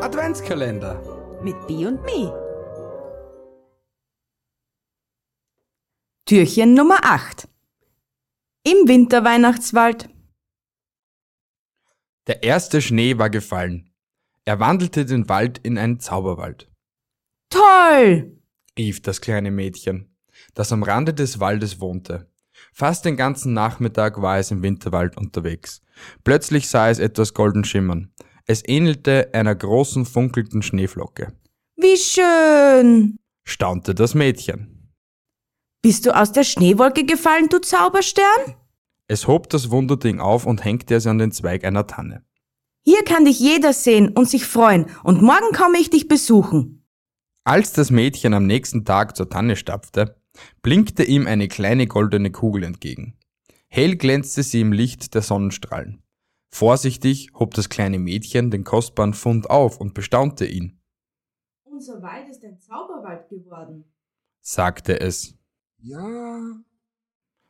Adventskalender mit B und Me. Türchen Nummer 8 Im Winterweihnachtswald. Der erste Schnee war gefallen. Er wandelte den Wald in einen Zauberwald. Toll! rief das kleine Mädchen, das am Rande des Waldes wohnte. Fast den ganzen Nachmittag war es im Winterwald unterwegs. Plötzlich sah es etwas golden schimmern. Es ähnelte einer großen funkelnden Schneeflocke. Wie schön! staunte das Mädchen. Bist du aus der Schneewolke gefallen, du Zauberstern? Es hob das Wunderding auf und hängte es an den Zweig einer Tanne. Hier kann dich jeder sehen und sich freuen, und morgen komme ich dich besuchen. Als das Mädchen am nächsten Tag zur Tanne stapfte, blinkte ihm eine kleine goldene Kugel entgegen. Hell glänzte sie im Licht der Sonnenstrahlen. Vorsichtig hob das kleine Mädchen den kostbaren Fund auf und bestaunte ihn. Unser Wald ist ein Zauberwald geworden, sagte es. Ja,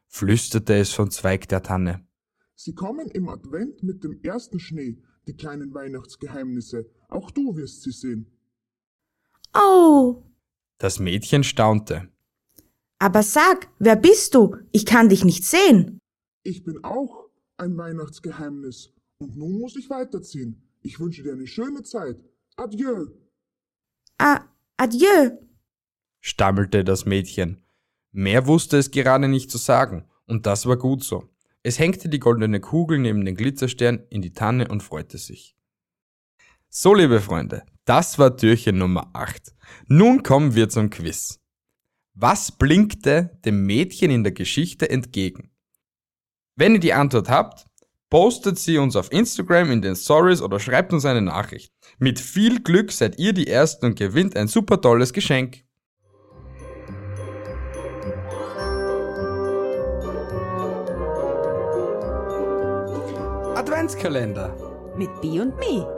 flüsterte es vom Zweig der Tanne. Sie kommen im Advent mit dem ersten Schnee, die kleinen Weihnachtsgeheimnisse. Auch du wirst sie sehen. Oh. Das Mädchen staunte. Aber sag, wer bist du? Ich kann dich nicht sehen. Ich bin auch ein Weihnachtsgeheimnis. Und nun muss ich weiterziehen. Ich wünsche dir eine schöne Zeit. Adieu. Ah, adieu, stammelte das Mädchen. Mehr wusste es gerade nicht zu sagen, und das war gut so. Es hängte die goldene Kugel neben den Glitzerstern in die Tanne und freute sich. So, liebe Freunde, das war Türchen Nummer 8. Nun kommen wir zum Quiz. Was blinkte dem Mädchen in der Geschichte entgegen? Wenn ihr die Antwort habt, postet sie uns auf Instagram in den Stories oder schreibt uns eine Nachricht. Mit viel Glück seid ihr die Ersten und gewinnt ein super tolles Geschenk. Adventskalender mit B und Me.